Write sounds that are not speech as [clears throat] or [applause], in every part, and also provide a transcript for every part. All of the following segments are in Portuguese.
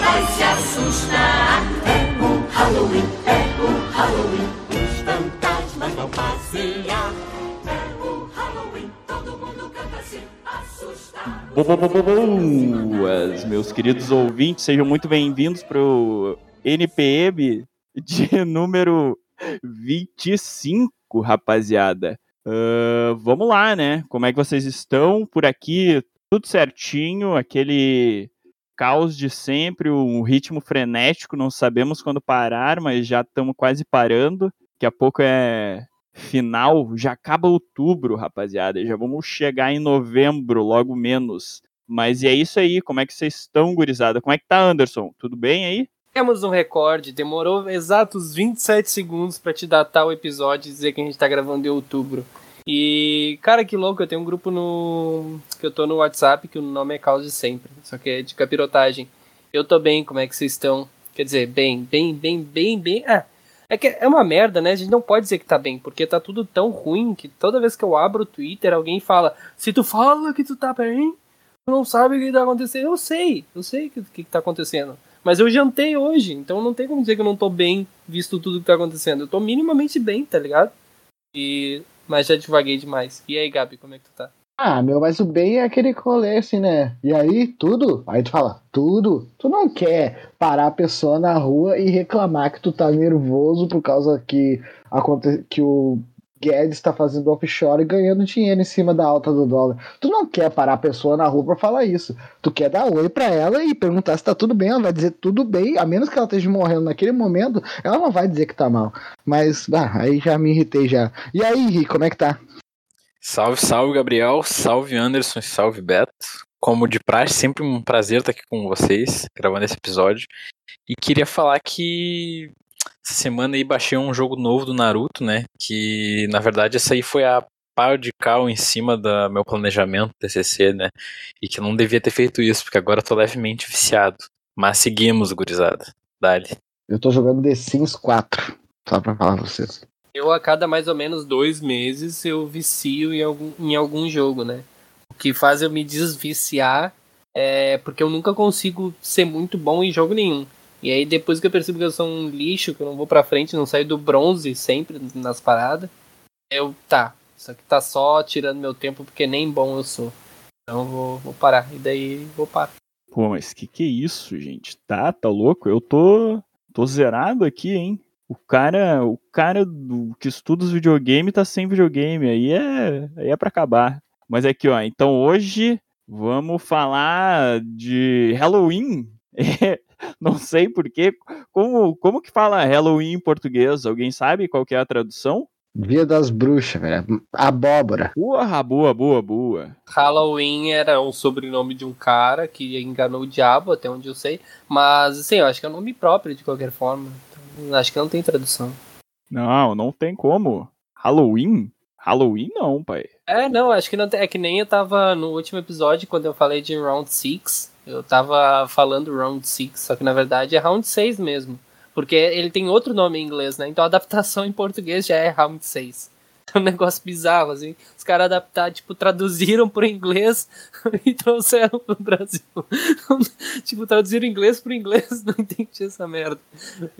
vai se assustar. É o Halloween, é o Halloween. Os fantasmas vão passear. É o Halloween, todo mundo canta se assustar. Boas, meus queridos ouvintes, sejam muito bem-vindos para o NPM de [laughs] número 25, rapaziada. Uh, vamos lá, né? Como é que vocês estão por aqui? Tudo certinho, aquele caos de sempre, um ritmo frenético, não sabemos quando parar, mas já estamos quase parando. Daqui a pouco é final, já acaba outubro, rapaziada. Já vamos chegar em novembro, logo menos. Mas é isso aí, como é que vocês estão, gurizada? Como é que tá, Anderson? Tudo bem aí? Temos um recorde, demorou exatos 27 segundos para te datar o episódio e dizer que a gente tá gravando em outubro. E, cara, que louco, eu tenho um grupo no. que eu tô no WhatsApp, que o nome é Caos de Sempre, só que é de capirotagem. Eu tô bem, como é que vocês estão? Quer dizer, bem, bem, bem, bem, bem. Ah, é que é uma merda, né? A gente não pode dizer que tá bem, porque tá tudo tão ruim que toda vez que eu abro o Twitter, alguém fala: se tu fala que tu tá bem, tu não sabe o que tá acontecendo. Eu sei, eu sei o que, que, que tá acontecendo. Mas eu jantei hoje, então não tem como dizer que eu não tô bem, visto tudo que tá acontecendo. Eu tô minimamente bem, tá ligado? E. Mas já devaguei demais. E aí, Gabi, como é que tu tá? Ah, meu, mas o bem é aquele rolê assim, né? E aí, tudo? Aí tu fala, tudo? Tu não quer parar a pessoa na rua e reclamar que tu tá nervoso por causa que, aconte... que o Guedes está fazendo offshore e ganhando dinheiro em cima da alta do dólar. Tu não quer parar a pessoa na rua para falar isso. Tu quer dar oi para ela e perguntar se tá tudo bem. Ela vai dizer tudo bem, a menos que ela esteja morrendo naquele momento, ela não vai dizer que tá mal. Mas, ah, aí já me irritei já. E aí, Henrique, como é que tá? Salve, salve, Gabriel. Salve, Anderson. Salve, Beto. Como de praxe, sempre um prazer estar aqui com vocês, gravando esse episódio. E queria falar que essa semana aí baixei um jogo novo do Naruto, né? Que na verdade essa aí foi a pau de cal em cima do meu planejamento TCC, né? E que eu não devia ter feito isso, porque agora eu tô levemente viciado. Mas seguimos, gurizada. Dale. Eu tô jogando The Sims 4, só pra falar pra vocês. Eu, a cada mais ou menos dois meses, eu vicio em algum, em algum jogo, né? O que faz eu me desviciar é porque eu nunca consigo ser muito bom em jogo nenhum. E aí depois que eu percebo que eu sou um lixo, que eu não vou pra frente, não saio do bronze sempre nas paradas, eu, tá, isso aqui tá só tirando meu tempo porque nem bom eu sou. Então vou, vou parar. E daí vou parar. Pô, mas que que é isso, gente? Tá, tá louco? Eu tô, tô zerado aqui, hein? O cara, o cara do, que estuda os videogame tá sem videogame, aí é, aí é para acabar. Mas aqui, ó, então hoje vamos falar de Halloween. [laughs] não sei porquê. Como, como que fala Halloween em português? Alguém sabe qual que é a tradução? Dia das bruxas, velho. Abóbora. Boa, boa, boa, boa. Halloween era um sobrenome de um cara que enganou o diabo, até onde eu sei. Mas, assim, eu acho que é um nome próprio de qualquer forma. Então, acho que não tem tradução. Não, não tem como. Halloween? Halloween não, pai. É, não, acho que não tem. É que nem eu tava no último episódio, quando eu falei de Round 6. Eu tava falando Round 6, só que na verdade é Round 6 mesmo. Porque ele tem outro nome em inglês, né? Então a adaptação em português já é Round 6. É um negócio bizarro, assim. Os caras adaptaram, tipo, traduziram pro inglês [laughs] e trouxeram pro Brasil. [laughs] tipo, traduziram inglês pro inglês, [laughs] não entendi essa merda.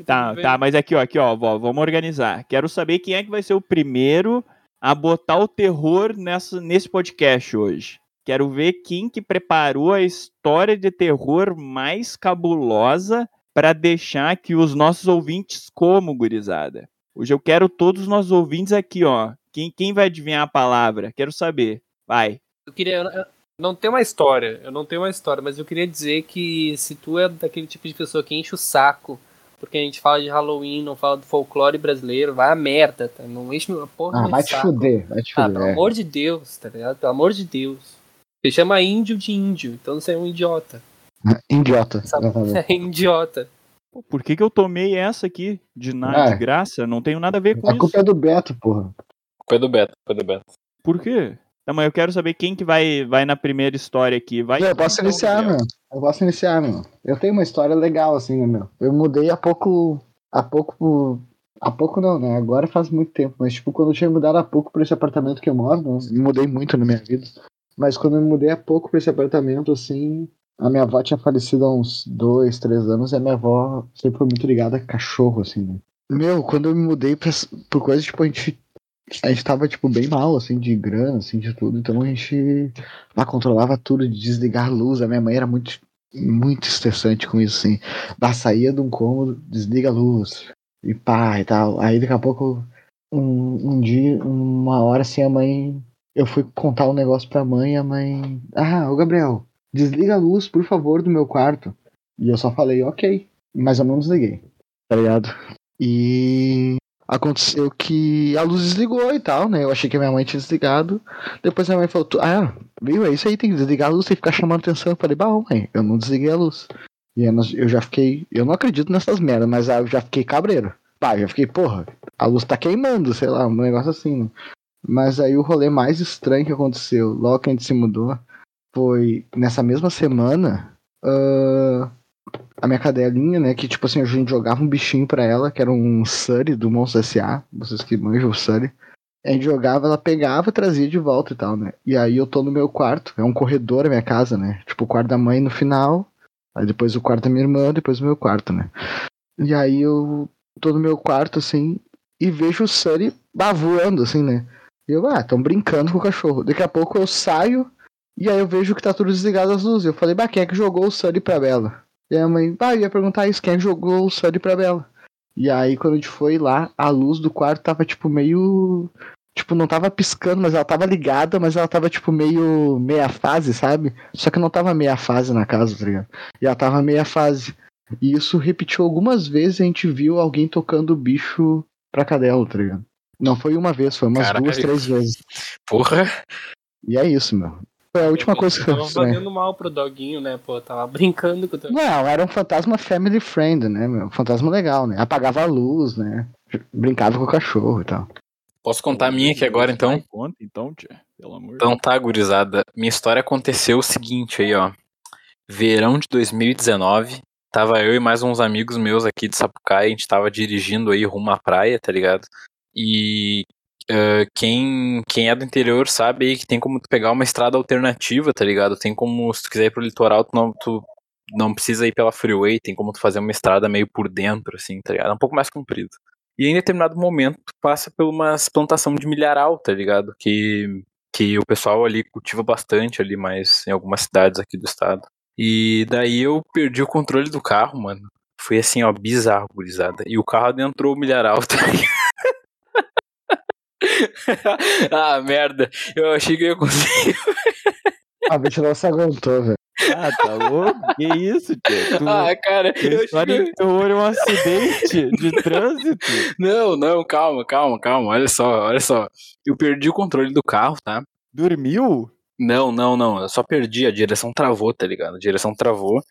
Tá, tá, mas aqui, ó, aqui, ó, vamos organizar. Quero saber quem é que vai ser o primeiro a botar o terror nessa, nesse podcast hoje. Quero ver quem que preparou a história de terror mais cabulosa para deixar que os nossos ouvintes como, gurizada. Hoje eu quero todos os nossos ouvintes aqui, ó. Quem, quem vai adivinhar a palavra? Quero saber. Vai. Eu queria. Eu não tenho uma história, eu não tenho uma história, mas eu queria dizer que se tu é daquele tipo de pessoa que enche o saco, porque a gente fala de Halloween, não fala do folclore brasileiro, vai a merda, tá? Não enche a porra Ah, vai te saco. fuder, vai te Ah, fuder. pelo é. amor de Deus, tá ligado? Pelo amor de Deus. Você chama índio de índio, então você é um idiota. [laughs] Idiota. Sabe? exatamente. É [laughs] idiota. Pô, por que, que eu tomei essa aqui de nada Ah. de graça? Não tenho nada a ver com A isso. culpa é do Beto, porra. Culpa é do Beto, culpa é do Beto. Por quê? Não, mas eu quero saber quem que vai, vai na primeira história aqui. Vai Não, eu posso então, iniciar, meu. Eu posso iniciar, meu. Eu tenho uma história legal, assim, né, meu? Eu mudei há pouco. Há pouco. Há pouco não, né? Agora faz muito tempo. Mas, tipo, quando eu tinha mudado há pouco pra esse apartamento que eu moro, né? eu mudei muito na minha vida. Mas quando eu mudei há pouco pra esse apartamento, assim. A minha avó tinha falecido há uns dois, três anos e a minha avó sempre foi muito ligada a cachorro, assim, né? Meu, quando eu me mudei pra, por coisa, tipo, a gente. A gente tava, tipo, bem mal, assim, de grana, assim, de tudo. Então a gente lá controlava tudo, de desligar a luz. A minha mãe era muito, muito estressante com isso, assim. Da saía de um cômodo, desliga a luz. E pá, e tal. Aí daqui a pouco, um, um dia, uma hora assim, a mãe. Eu fui contar um negócio pra mãe a mãe. Ah, ô Gabriel, desliga a luz, por favor, do meu quarto. E eu só falei, ok. Mas eu não desliguei, tá ligado? E aconteceu que a luz desligou e tal, né? Eu achei que a minha mãe tinha desligado. Depois minha mãe falou, "Tu- ah, viu, é isso aí, tem que desligar a luz, tem que ficar chamando atenção. Eu falei, bah, mãe, eu não desliguei a luz. E eu, já fiquei, eu não acredito nessas merdas, mas eu já fiquei cabreiro. Pá, eu fiquei, porra, a luz tá queimando, sei lá, um negócio assim, né? Mas aí o rolê mais estranho que aconteceu, logo que a gente se mudou, foi nessa mesma semana, ah, a minha cadelinha, né, que tipo assim, a gente jogava um bichinho pra ela, que era um Surrey do Monstro S.A., vocês que manjam o Surrey. A gente jogava, ela pegava, trazia de volta e tal, né? E aí eu tô no meu quarto, é um corredor a minha casa, né? Tipo, o quarto da mãe no final, aí depois o quarto da minha irmã, depois o meu quarto, né? E aí eu tô no meu quarto, assim, e vejo o Surrey bah, voando, assim, né? E eu, ah, tão brincando com o cachorro. Daqui a pouco eu saio, e aí eu vejo que tá tudo desligado as luzes. Eu falei, bah, quem é que jogou o Surrey pra Bela? E a mãe, bah, eu ia perguntar isso, quem jogou o Surrey pra Bela? E aí, quando a gente foi lá, a luz do quarto tava, tipo, meio. Tipo, não tava piscando, mas ela tava ligada, mas ela tava, tipo, meio meia fase, sabe? Só que não tava meia fase na casa, tá ligado? E ela tava meia fase. E isso repetiu algumas vezes, a gente viu alguém tocando o bicho pra cadela, tá ligado? Não foi uma vez, foi umas Caralho. duas, três vezes. Porra. E é isso, meu. Foi a última coisa que eu Tava sonhei. fazendo mal pro doguinho, né, pô? Tava brincando com o teu. Não, era um fantasma family friend, né, meu? Um fantasma legal, né? Apagava a luz, né? Brincava com o cachorro e tal. Posso contar a minha aqui agora, então? Conta então, tia. Pelo amor de Então tá, gurizada. Minha história aconteceu o seguinte aí, ó. Verão de 2019. Tava eu e mais uns amigos meus aqui de Sapucaia. A gente tava dirigindo aí rumo à praia, tá ligado? E ah, quem, quem é do interior sabe aí que tem como tu pegar uma estrada alternativa, tá ligado? Tem como, se tu quiser ir pro litoral, tu não, tu não precisa ir pela freeway. Tem como tu fazer uma estrada meio por dentro, assim, tá ligado? É um pouco mais comprido. E em determinado momento, tu passa por uma plantação de milharal, tá ligado? Que que o pessoal ali cultiva bastante ali, mas em algumas cidades aqui do estado. E daí eu perdi o controle do carro, mano. Foi assim, ó, bizarro, gurizada. E o carro adentrou o milharal, [laughs] tá ligado? [laughs] ah, merda. Eu achei que eu ia conseguir. A bicha não se aguentou, velho. Ah, tá louco? Que isso? Tu, Ah, cara, eu achei história que... é um acidente de [laughs] trânsito. Não, não, calma, calma, calma. Olha só, olha só. Eu perdi o controle do carro, tá? Dormiu? Não, não, não. Eu só perdi. A direção travou, tá ligado? A direção travou.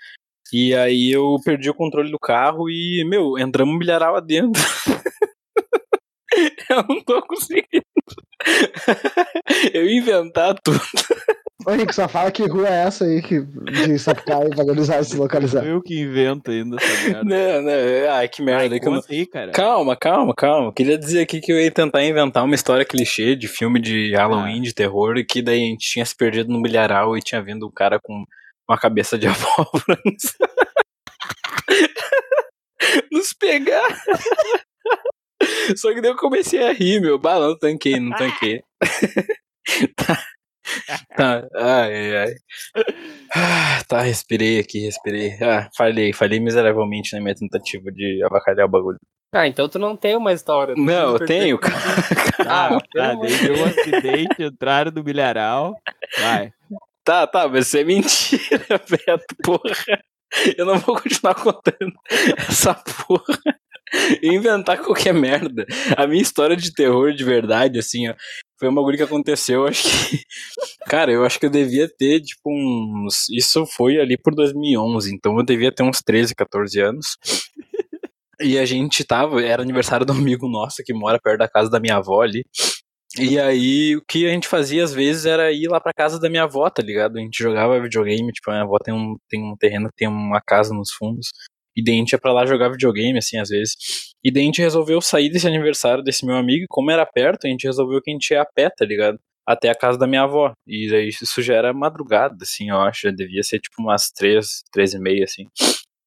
E aí eu perdi o controle do carro e, meu, entramos um milharal adentro. [laughs] [laughs] eu não tô conseguindo. eu ia inventar tudo. Ô, Rico, só fala que rua é essa aí que, de Sapucaia, valorizar se localizar. Eu que invento ainda essa merda. Não, não. Ai, que merda. Vai, que eu não- conta aí, cara. Calma, calma, calma. Queria dizer aqui que eu ia tentar inventar uma história clichê de filme de Halloween, de terror, e que daí a gente tinha se perdido no milharal e tinha vindo um cara com uma cabeça de [laughs] abóbora nos [laughs] pegar. Só que daí eu comecei a rir, meu. Bah, não tanquei, não tanquei. [laughs] tá. Tá, ai, ai, ai. Ah, tá, respirei aqui, respirei. Ah, falhei, falhei miseravelmente na minha tentativa de avacalhar o bagulho. Ah, então tu não tem uma história. tu Não, eu tenho, perceber. Ah, Ah, tá, daí deu um acidente, entraram no milharal. Vai. Tá, tá, mas isso é mentira, [laughs] Beto, porra. Eu não vou continuar contando essa porra. [laughs] Inventar qualquer merda. A minha história de terror de verdade, assim, ó, foi um bagulho que aconteceu, acho que. [laughs] Cara, eu acho que eu devia ter, tipo, uns. Isso foi ali por 2011, então eu devia ter uns 13, 14 anos. E a gente tava, era aniversário um amigo nosso que mora perto da casa da minha avó ali. E aí, o que a gente fazia às vezes era ir lá pra casa da minha avó, tá ligado? A gente jogava videogame, tipo, a minha avó tem um, tem um terreno tem uma casa nos fundos. E daí a gente ia pra lá jogar videogame, assim, às vezes. E daí a gente resolveu sair desse aniversário desse meu amigo, e como era perto, a gente resolveu que a gente ia a pé, tá ligado? até a casa da minha avó. E aí isso já era madrugada, assim, eu acho. Já devia ser tipo umas três, três e meia, assim.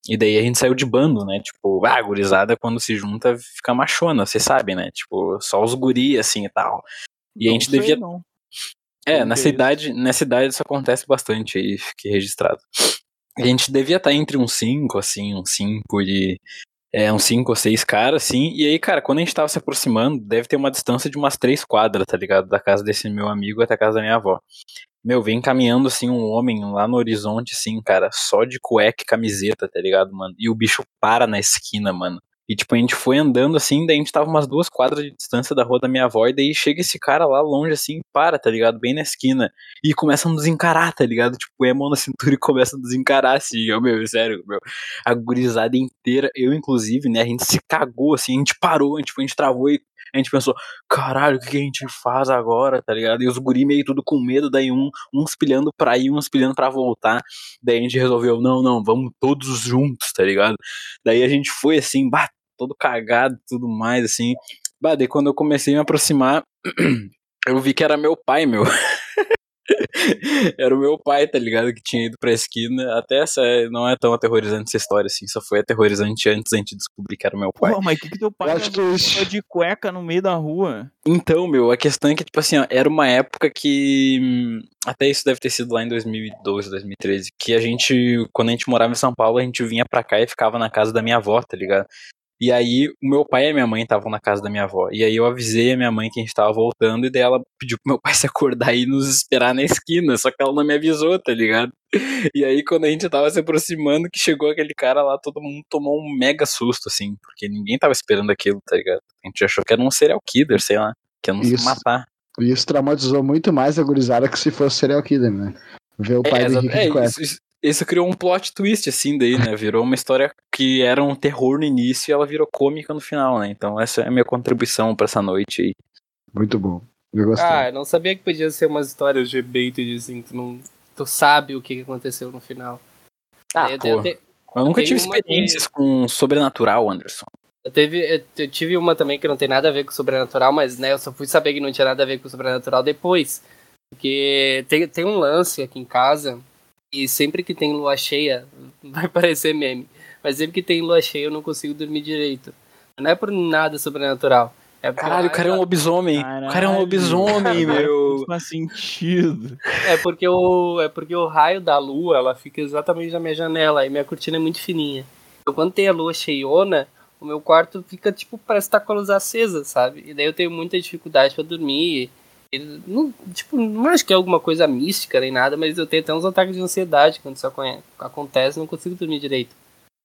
E daí a gente saiu de bando, né? Tipo, ah, gurizada quando se junta fica machona, vocês sabem, né? Tipo, só os guri, assim e tal. E a gente sei, devia. Não. É, nessa idade, nessa idade isso acontece bastante aí, fiquei registrado. A gente devia estar entre uns 5, assim, uns 5 e. É, uns 5 ou 6 caras, assim. E aí, cara, quando a gente tava se aproximando, deve ter uma distância de umas 3 quadras, tá ligado? Da casa desse meu amigo até a casa da minha avó. Meu, vem caminhando, assim, um homem lá no horizonte, assim, cara, só de cueca e camiseta, tá ligado, mano? E o bicho para na esquina, mano. E, tipo, a gente foi andando assim, daí a gente tava umas duas quadras de distância da rua da minha avó, e daí chega esse cara lá longe, assim, para, tá ligado? Bem na esquina. E começa a nos encarar, tá ligado? Tipo, põe a mão na cintura e começa a nos encarar, assim, eu, meu, sério, meu. A gurizada inteira, eu inclusive, né, a gente se cagou, assim, a gente parou, a gente, tipo, a gente travou e a gente pensou, caralho, o que, a gente faz agora, tá ligado? E os guri meio tudo com medo, daí um, uns pilhando pra ir, uns pilhando pra voltar. Daí a gente resolveu, não, não, vamos todos juntos, tá ligado? Daí a gente foi assim, bah, todo cagado e tudo mais, assim. Bah, daí quando eu comecei a me aproximar, [clears throat] eu vi que era meu pai, meu. [laughs] era o meu pai, tá ligado? Que tinha ido pra esquina. Até essa não é tão aterrorizante essa história, assim. Só foi aterrorizante antes a gente descobrir que era o meu pai. Pô, mas o que, que teu pai Eu acho que de cueca no meio da rua? Então, meu, a questão é que, tipo assim, ó, era uma época que. hum, Até isso deve ter sido lá em 2012, 2013. Que a gente, quando a gente morava em São Paulo, a gente vinha pra cá e ficava na casa da minha avó, tá ligado? E aí, o meu pai e a minha mãe estavam na casa da minha avó. E aí eu avisei a minha mãe que a gente tava voltando, e daí ela pediu pro meu pai se acordar e nos esperar na esquina. Só que ela não me avisou, tá ligado? E aí, quando a gente tava se aproximando, que chegou aquele cara lá, todo mundo tomou um mega susto, assim, porque ninguém tava esperando aquilo, tá ligado? A gente achou que era um serial killer, sei lá, que ia nos Isso. matar. E isso traumatizou muito mais a gurizada que se fosse serial killer, né? Ver o pai É, do. Henrique É, isso, isso- isso criou um plot twist, assim, daí, né? Virou uma história que era um terror no início e ela virou cômica no final, né? Então essa é a minha contribuição pra essa noite aí. Muito bom. Eu gostei. Ah, eu não sabia que podia ser umas histórias de bait, assim, tu, não, tu sabe o que aconteceu no final. Ah, eu, pô. eu, te- Eu nunca tive experiências com sobrenatural, Anderson. eu teve, eu, eu tive uma também que não tem nada a ver com sobrenatural, mas né, eu só fui saber que não tinha nada a ver com sobrenatural depois. Porque tem, tem um lance aqui em casa, e sempre que tem lua cheia, [laughs] vai parecer meme, mas sempre que tem lua cheia eu não consigo dormir direito. Não é por nada sobrenatural. É porque Caralho, o cara é um lobisomem. O cara é um Caralho. lobisomem, meu. Não faz sentido. É porque o é porque o raio da lua, ela fica exatamente na minha janela e minha cortina é muito fininha. Então quando tem a lua cheiona, o meu quarto fica tipo parece estar com a luz acesa, sabe? E daí eu tenho muita dificuldade pra dormir. Não, tipo, não acho que é alguma coisa mística nem nada, mas eu tenho até uns ataques de ansiedade quando isso acontece, não consigo dormir direito.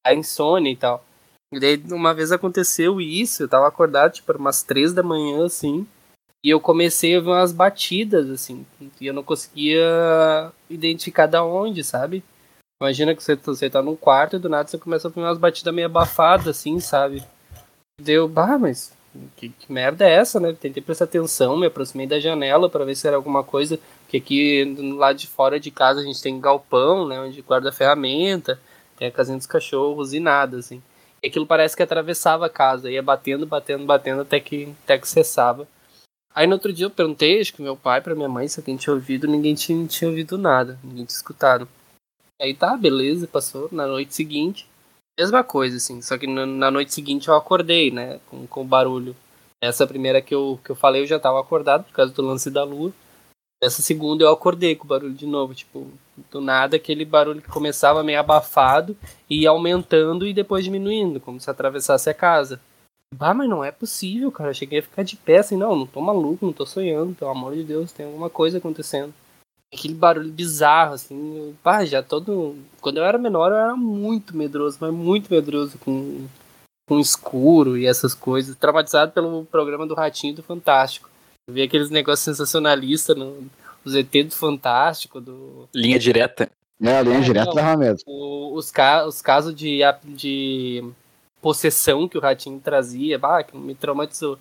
A insônia e tal. E daí uma vez aconteceu isso, eu tava acordado tipo umas três da manhã assim. E eu comecei a ver umas batidas, assim. E eu não conseguia identificar da onde, sabe? Imagina que você, você tá num quarto e do nada você começa a ouvir umas batidas meio abafadas, assim, sabe? Deu, bah, mas que, que merda é essa, né? Tentei prestar atenção, me aproximei da janela pra ver se era alguma coisa. Porque aqui do lado de fora de casa a gente tem galpão, né? Onde guarda ferramenta, tem a casinha dos cachorros e nada, assim. E aquilo parece que atravessava a casa, ia batendo, batendo, batendo até que, até que cessava. Aí no outro dia eu perguntei, acho que meu pai pra minha mãe se alguém tinha ouvido, ninguém tinha, tinha ouvido nada, ninguém tinha escutado. Aí tá, beleza, passou. Na noite seguinte, mesma coisa, assim, só que na, noite seguinte eu acordei, né, com, com barulho. Essa primeira que eu, que eu falei eu já tava acordado por causa do lance da lua. Essa segunda eu acordei com o barulho de novo, tipo, do nada aquele barulho que começava meio abafado e ia aumentando e depois diminuindo, como se atravessasse a casa. Bah, mas não é possível, cara. Eu cheguei a ficar de pé assim, não, não tô maluco, não tô sonhando, pelo amor de Deus, tem alguma coisa acontecendo. Aquele barulho bizarro, assim, bah, já todo. Quando eu era menor, eu era muito medroso, mas muito medroso com, com escuro e essas coisas. Traumatizado pelo programa do Ratinho do Fantástico. Eu vi aqueles negócios sensacionalistas no. Os ET do Fantástico, do. Linha direta. É, a linha É, direta não. dava medo. o- os, ca os casos de, de possessão que o ratinho trazia, bah, que me traumatizou.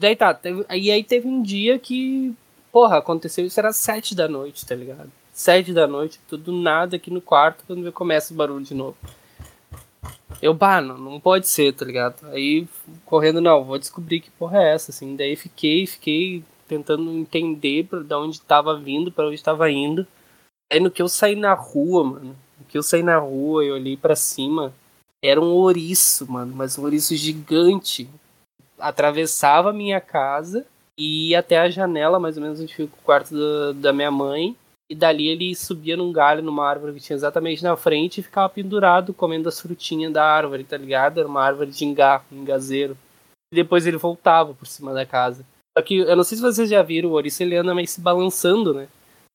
Daí tá, teve, e aí teve um dia que, porra, aconteceu isso, era sete da noite, tá ligado? Sete da noite, tudo nada aqui no quarto, quando começa o barulho de novo. Eu, bah, não, não pode ser, tá ligado? Aí, correndo, não, vou descobrir que porra é essa, assim. Daí fiquei, fiquei tentando entender pra, de onde tava vindo, para onde tava indo. Aí no que eu saí na rua, mano, no que eu saí na rua e olhei para cima, era um ouriço, mano, mas um ouriço gigante. Atravessava a minha casa e ia até a janela, mais ou menos onde fica o quarto da, da minha mãe. E dali ele subia num galho, numa árvore que tinha exatamente na frente e ficava pendurado comendo as frutinhas da árvore, tá ligado? Era uma árvore de ingá, engazeiro. E depois ele voltava por cima da casa. Só que eu não sei se vocês já viram, o ouriço ele anda meio se balançando, né?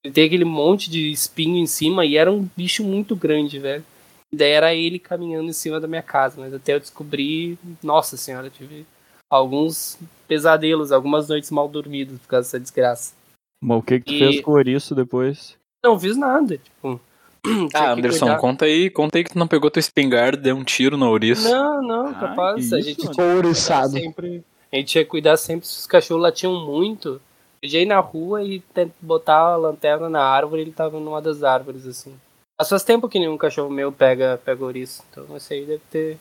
Ele tem aquele monte de espinho em cima e era um bicho muito grande, velho. E daí era ele caminhando em cima da minha casa, mas até eu descobri, nossa senhora, eu tive alguns pesadelos, algumas noites mal dormidas por causa dessa desgraça. Mas o que que tu E- fez com o ouriço depois? Não fiz nada, tipo. [clears throat] Ah, Anderson, cuidar. conta aí, conta aí que tu não pegou tua espingarda e deu um tiro no ouriço. Não, não, Ah, capaz. que A gente cuidar Ouriçado. sempre. A gente que cuidar sempre se os cachorros latiam muito. Eu já ia na rua e botar a lanterna na árvore ele tava numa das árvores, assim. Mas faz tempo que nenhum cachorro meu pega, pega ouriço. Então esse aí deve ter.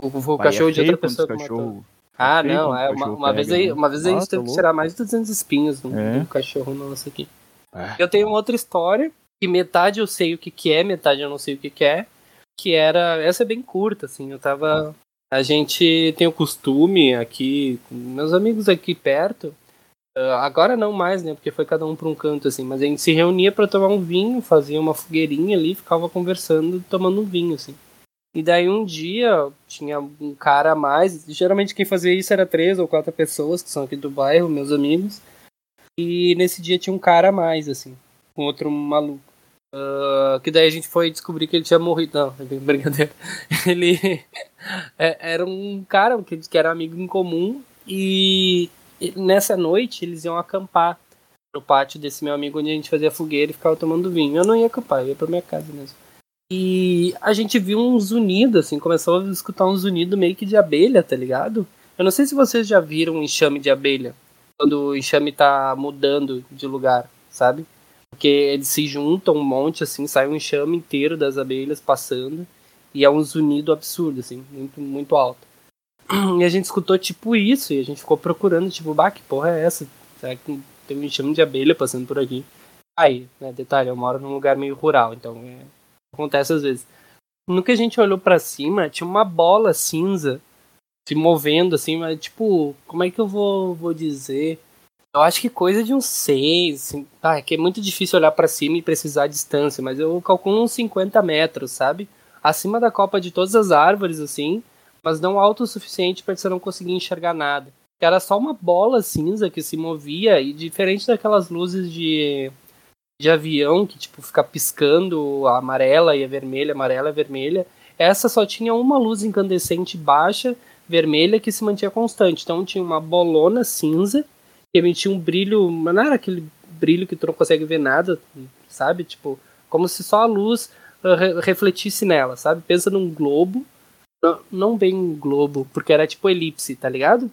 O, o Pai, cachorro é de outra pessoa que matou. Ah, não, é. Uma, uma vez aí, né? uma vez a gente Nossa, teve que louco. tirar mais de 200 espinhos do, É. do cachorro nosso aqui. Ah. Eu tenho uma outra história, que metade eu sei o que, que é, metade eu não sei o que, que é. Que era. Essa é bem curta, assim. Eu tava. A gente tem o costume aqui, com meus amigos aqui perto. ah, agora não mais, né? Porque foi cada um para um canto, assim. Mas a gente se reunia para tomar um vinho, fazia uma fogueirinha ali, ficava conversando, tomando um vinho, assim. E daí um dia tinha um cara a mais. Geralmente quem fazia isso era três ou quatro pessoas que são aqui do bairro, meus amigos. E nesse dia tinha um cara a mais, assim, com outro maluco. Ah, que daí a gente foi descobrir que ele tinha morrido. Não, é brincadeira. [laughs] Ele é- era um cara que, que era amigo em comum. E nessa noite eles iam acampar no pátio desse meu amigo onde a gente fazia fogueira e ficava tomando vinho. Eu não ia acampar, eu ia pra minha casa mesmo. E a gente viu um zunido, assim, começou a escutar um zunido meio que de abelha, tá ligado? Eu não sei se vocês já viram um enxame de abelha, quando o enxame tá mudando de lugar, sabe? Porque eles se juntam um monte, assim, sai um enxame inteiro das abelhas passando, e é um zunido absurdo, assim, muito, muito alto. [clears throat] E a gente escutou tipo isso, e a gente ficou procurando, tipo, bah, que porra é essa? Será que tem um enxame de abelha passando por aqui? Aí, né, detalhe, eu moro num lugar meio rural, então é, acontece às vezes. No que a gente olhou pra cima, tinha uma bola cinza se movendo, assim, mas tipo, como é que eu vou, vou dizer? Eu acho que coisa de uns 6, assim, é que é muito difícil olhar pra cima e precisar a distância, mas eu calculo uns 50 metros, sabe? Acima da copa de todas as árvores, assim, mas não alto o suficiente para você não conseguir enxergar nada. Era só uma bola cinza que se movia e diferente daquelas luzes de, de avião que tipo fica piscando a amarela e a vermelha, amarela e vermelha, essa só tinha uma luz incandescente baixa, vermelha que se mantinha constante. Então tinha uma bolona cinza que emitia um brilho, mas não era aquele brilho que tu não consegue ver nada, sabe? Tipo, como se só a luz uh, re- refletisse nela, sabe? Pensa num globo não, não bem globo, porque era tipo elipse, tá ligado?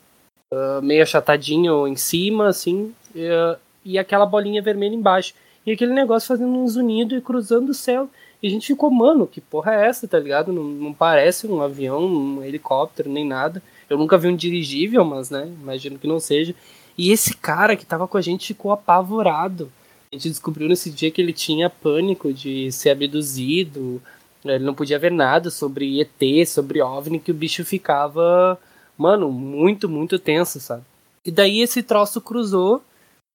Ah, meio achatadinho em cima, assim, ah, e aquela bolinha vermelha embaixo. E aquele negócio fazendo um zunido e cruzando o céu. E a gente ficou, mano, que porra é essa, tá ligado? Não, não parece um avião, um helicóptero, nem nada. Eu nunca vi um dirigível, mas, né, imagino que não seja. E esse cara que tava com a gente ficou apavorado. A gente descobriu nesse dia que ele tinha pânico de ser abduzido, ele não podia ver nada sobre ET, sobre OVNI, que o bicho ficava, mano, muito, muito tenso, sabe? E daí esse troço cruzou,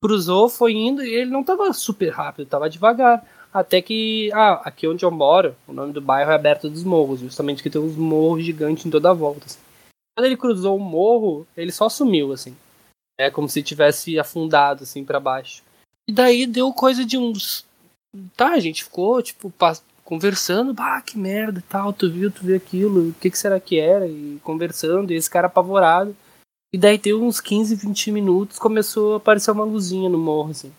cruzou, foi indo, e ele não tava super rápido, tava devagar. Até que, ah, aqui onde eu moro, o nome do bairro é Aberto dos Morros, justamente que tem uns morros gigantes em toda a volta. assim. Quando ele cruzou o morro, ele só sumiu, assim. É como se tivesse afundado, assim, para baixo. E daí deu coisa de uns. Tá, a gente ficou, tipo, conversando, bah, que merda e tal, tu viu, tu viu aquilo, o que, que será que era? E conversando, e esse cara apavorado. E daí deu uns 15, 20 minutos, começou a aparecer uma luzinha no morro, assim.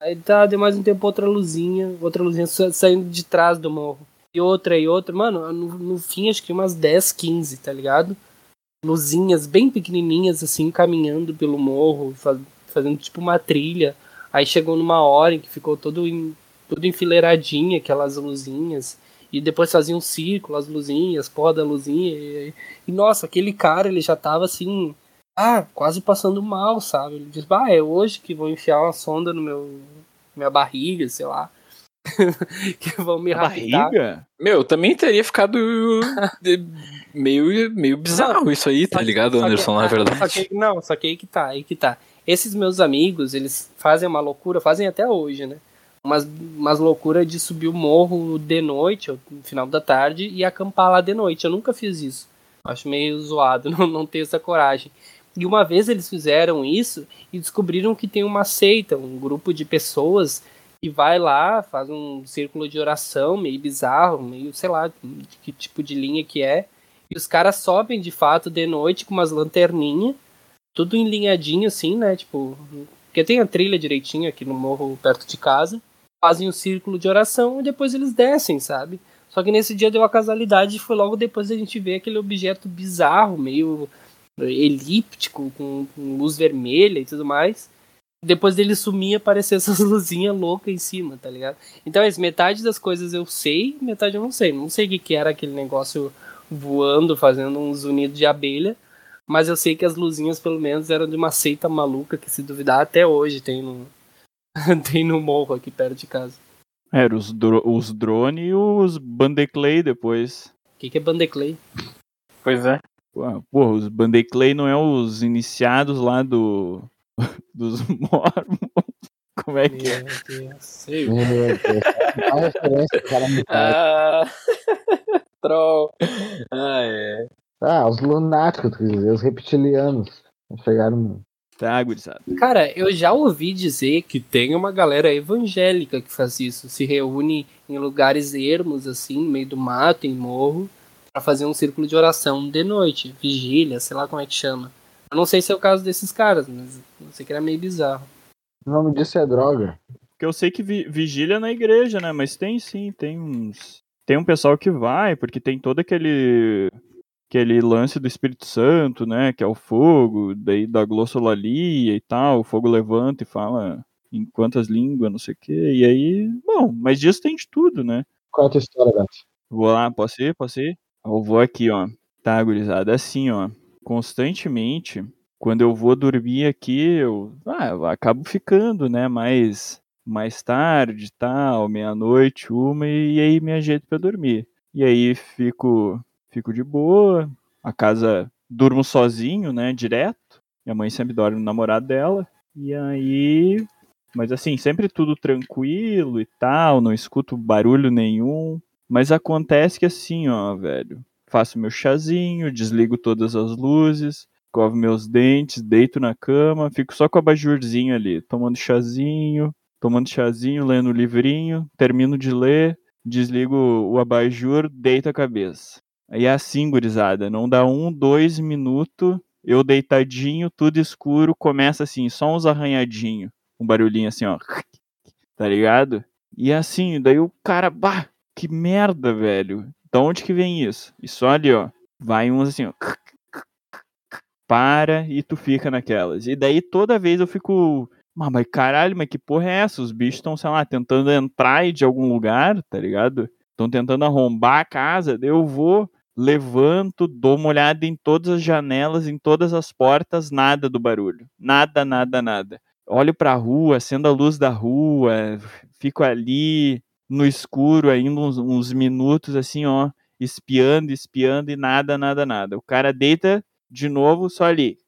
Aí tá, deu mais um tempo outra luzinha, outra luzinha sa- saindo de trás do morro. E outra e outra, mano, no, no fim acho que umas 10, 15, tá ligado? Luzinhas bem pequenininhas, assim, caminhando pelo morro, fa- fazendo tipo uma trilha. Aí chegou numa hora em que ficou todo, em, tudo enfileiradinha, aquelas luzinhas. E depois fazia um círculo, as luzinhas, porra da luzinha. E, e, nossa, aquele cara, ele já tava assim, ah, quase passando mal, sabe? Ele diz, ah, é hoje que vou enfiar uma sonda no meu minha barriga, sei lá. [laughs] que vão me raptar. Barriga? Meu, também teria ficado de- meio, meio bizarro isso aí, tá ligado, só que- Anderson, na ah, verdade. só que- não, só que aí que tá, aí que tá. Esses meus amigos, eles fazem uma loucura, fazem até hoje, né? Umas, umas loucuras de subir o morro de noite, ou no final da tarde, e acampar lá de noite. Eu nunca fiz isso. Acho meio zoado, [laughs] não, não tenho essa coragem. E uma vez eles fizeram isso e descobriram que tem uma seita, um grupo de pessoas que vai lá, faz um círculo de oração meio bizarro, meio, sei lá, que tipo de linha que é. E os caras sobem de fato de noite com umas lanterninhas, tudo enlinhadinho assim, né? Tipo, porque tem a trilha direitinho aqui no morro perto de casa. Fazem um círculo de oração e depois eles descem, sabe? Só que nesse dia deu a casualidade e foi logo depois da gente ver aquele objeto bizarro, meio elíptico, com, com luz vermelha e tudo mais. Depois dele sumir, aparecer essas [laughs] luzinhas loucas em cima, tá ligado? Então, é isso, metade das coisas eu sei, metade eu não sei. Não sei o que, que era aquele negócio voando, fazendo um zunido de abelha. Mas eu sei que as luzinhas, pelo menos, eram de uma seita maluca que, se duvidar, até hoje tem no, [laughs] tem no morro aqui perto de casa. Era os, dro os drones e os Bandeclay depois. O que, que é Bandeclay? Pois é. Porra, os Bandeclay não é os iniciados lá do. [laughs] dos [laughs] Mormons. Como é que é? Meu Deus. [laughs] Referência o cara me faz? Ah, troll. Ah, é. Ah, os lunáticos, quer dizer, os reptilianos. Chegaram. Tá, gurizada. Cara, eu já ouvi dizer que tem uma galera evangélica que faz isso, se reúne em lugares ermos, assim, no meio do mato, em morro, pra fazer um círculo de oração de noite, vigília, sei lá como é que chama. Eu não sei se é o caso desses caras, mas eu sei que era meio bizarro. O nome disso é droga. Porque eu sei que vi vigília na igreja, né? Mas tem sim, tem uns. Tem um pessoal que vai, porque tem todo aquele. Aquele lance do Espírito Santo, né? Que é o fogo, daí da glossolalia e tal. O fogo levanta e fala em quantas línguas, não sei o quê. E aí, bom, mas disso tem de tudo, né? Qual é a tua história, Gato? Vou lá, posso ir? Posso ir? Eu vou aqui, ó. Tá, gurizada, assim, ó. Constantemente, quando eu vou dormir aqui, eu, ah, eu acabo ficando, né? Mais, mais tarde, tal, meia-noite, uma, e, aí me ajeito pra dormir. E aí fico, fico de boa. A casa durmo sozinho, né? Direto. Minha mãe sempre dorme no namorado dela. E aí. Mas assim, sempre tudo tranquilo e tal, não escuto barulho nenhum. Mas acontece que assim, ó, velho. Faço meu chazinho, desligo todas as luzes, escovo meus dentes, deito na cama, fico só com o abajurzinho ali, tomando chazinho, tomando chazinho, lendo o livrinho, termino de ler, desligo o abajur, deito a cabeça. Aí é assim, gurizada, não dá um, dois minutos, eu deitadinho, tudo escuro, começa assim, só uns arranhadinhos, um barulhinho assim, ó, [laughs] tá ligado? E assim, daí o cara, bah, que merda, velho. Da onde que vem isso? E só ali, ó, vai uns assim, ó, para e tu fica naquelas. E daí toda vez eu fico, "Ah, mas caralho, mas que porra é essa? Os bichos estão, sei lá, tentando entrar de algum lugar, tá ligado? Estão tentando arrombar a casa. Eu vou, levanto, dou uma olhada em todas as janelas, em todas as portas, nada do barulho. Nada, nada, nada. Olho pra rua, acendo a luz da rua, fico ali no escuro ainda uns, uns minutos assim, ó, espiando, espiando e nada, nada, nada. O cara deita de novo só ali.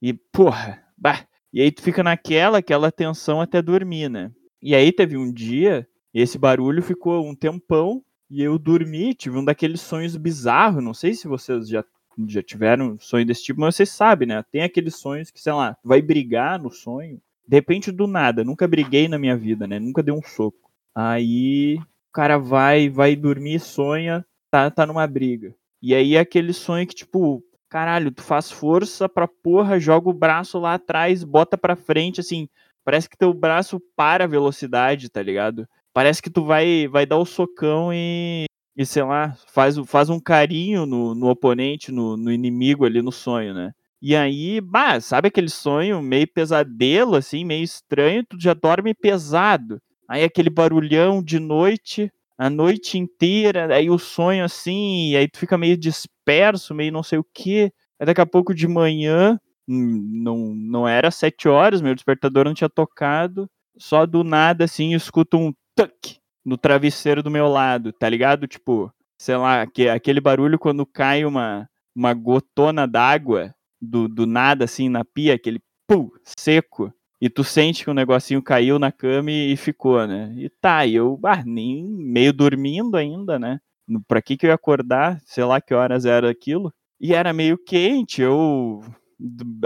E, porra, bah. E aí tu fica naquela, aquela tensão até dormir, né? E aí teve um dia, esse barulho ficou um tempão, e eu dormi, tive um daqueles sonhos bizarros, não sei se vocês já, já tiveram sonho desse tipo, mas vocês sabem, né? Tem aqueles sonhos que, sei lá, vai brigar no sonho, de repente do nada, nunca briguei na minha vida, né? Nunca dei um soco. Aí o cara vai, vai dormir, sonha, tá, tá numa briga. E aí é aquele sonho que, tipo, caralho, tu faz força pra porra, joga o braço lá atrás, bota pra frente, assim, parece que teu braço para a velocidade, tá ligado? Parece que tu vai, vai dar o socão e, e sei lá, faz, faz um carinho no, no oponente, no, no inimigo ali no sonho, né? E aí, bah, sabe aquele sonho meio pesadelo, assim, meio estranho, tu já dorme pesado. Aí aquele barulhão de noite, a noite inteira, aí o sonho assim, e aí tu fica meio disperso, meio não sei o que. Aí daqui a pouco de manhã, não, não era sete horas, meu despertador não tinha tocado. Só do nada, assim, escuto um tuck no travesseiro do meu lado, tá ligado? Tipo, sei lá, que, aquele barulho quando cai uma, uma gotona d'água do, do nada, assim, na pia, aquele pum, seco. E tu sente que o negocinho caiu na cama e, ficou, né? E tá, eu, ah, nem meio dormindo ainda, né? Pra que que eu ia acordar? Sei lá que horas era aquilo. E era meio quente, eu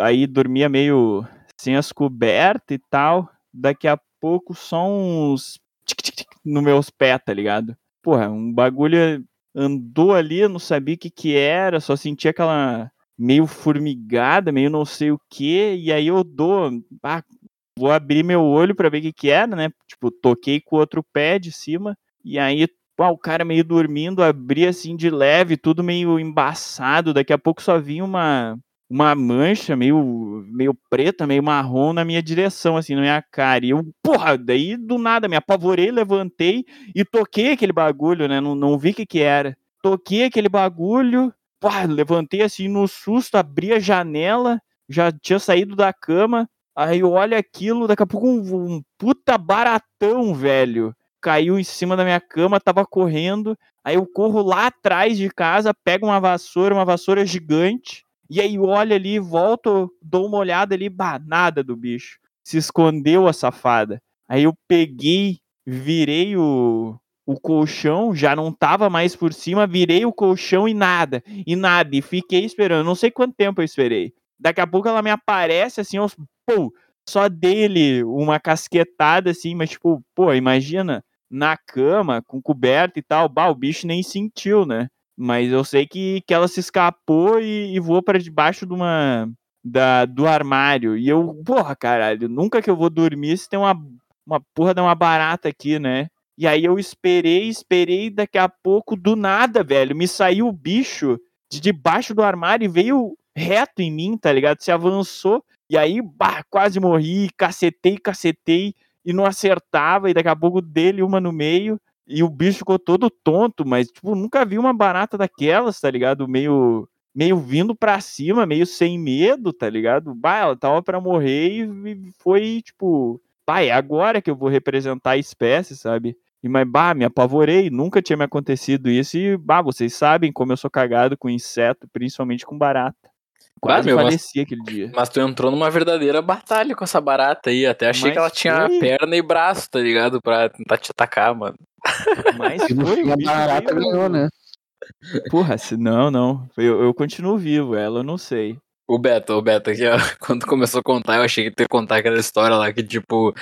aí dormia meio sem as cobertas e tal. Daqui a pouco só uns tic, tic, tic, no meus pés, tá ligado? Porra, um bagulho andou ali, não sabia o que que era, só sentia aquela meio formigada, meio não sei o que, e aí eu dou, ah, vou abrir meu olho para ver o que que era, né? Tipo, toquei com o outro pé de cima, e aí o cara meio dormindo, abri assim de leve, tudo meio embaçado, daqui a pouco só vinha uma uma mancha meio, meio preta, meio marrom na minha direção, assim, na minha cara. E eu, porra, daí do nada me apavorei, levantei e toquei aquele bagulho, né? Não, não vi o que que era. Toquei aquele bagulho, porra, levantei assim no susto, abri a janela, já tinha saído da cama. Aí eu olho aquilo, daqui a pouco um, um puta baratão, velho. Caiu em cima da minha cama, tava correndo. Aí eu corro lá atrás de casa, pego uma vassoura, uma vassoura gigante e aí olha ali, volto, dou uma olhada ali, bah, nada do bicho. Se escondeu a safada. Aí eu peguei, virei o, o colchão, já não tava mais por cima, virei o colchão e nada, e nada, e fiquei esperando. Não sei quanto tempo eu esperei. Daqui a pouco ela me aparece assim, aos, pô, só dele uma casquetada assim, mas tipo, pô, imagina na cama, com coberta e tal, bah, o bicho nem sentiu, né? Mas eu sei que, que ela se escapou e, e voou para debaixo de uma. Da, do armário. E eu, porra, caralho, nunca que eu vou dormir se tem uma, uma porra de uma barata aqui, né? E aí eu esperei, esperei, daqui a pouco, do nada, velho, me saiu o bicho de debaixo do armário e veio reto em mim, tá ligado? Se avançou. E aí, bah, quase morri, cacetei, cacetei e não acertava. E daqui a pouco dele uma no meio. E o bicho ficou todo tonto, mas, tipo, nunca vi uma barata daquelas, tá ligado? Meio, meio vindo pra cima, meio sem medo, tá ligado? Bah, ela tava pra morrer e foi, tipo, bah, é agora que eu vou representar a espécie, sabe? E, mas, bah, me apavorei, nunca tinha me acontecido isso e, bah, vocês sabem como eu sou cagado com inseto, principalmente com barata. Quase meu, faleci mas, aquele dia. Mas tu entrou numa verdadeira batalha com essa barata aí. Até achei Mas que ela tinha foi. perna e braço, tá ligado? Pra tentar te atacar, mano. Mas foi, o a barata ganhou, né? Porra, se, não, não. Eu, eu continuo vivo, ela eu não sei. O Beto, o Beto, aqui, ó, [laughs] quando começou a contar, eu achei que tu ia contar aquela história lá que, tipo,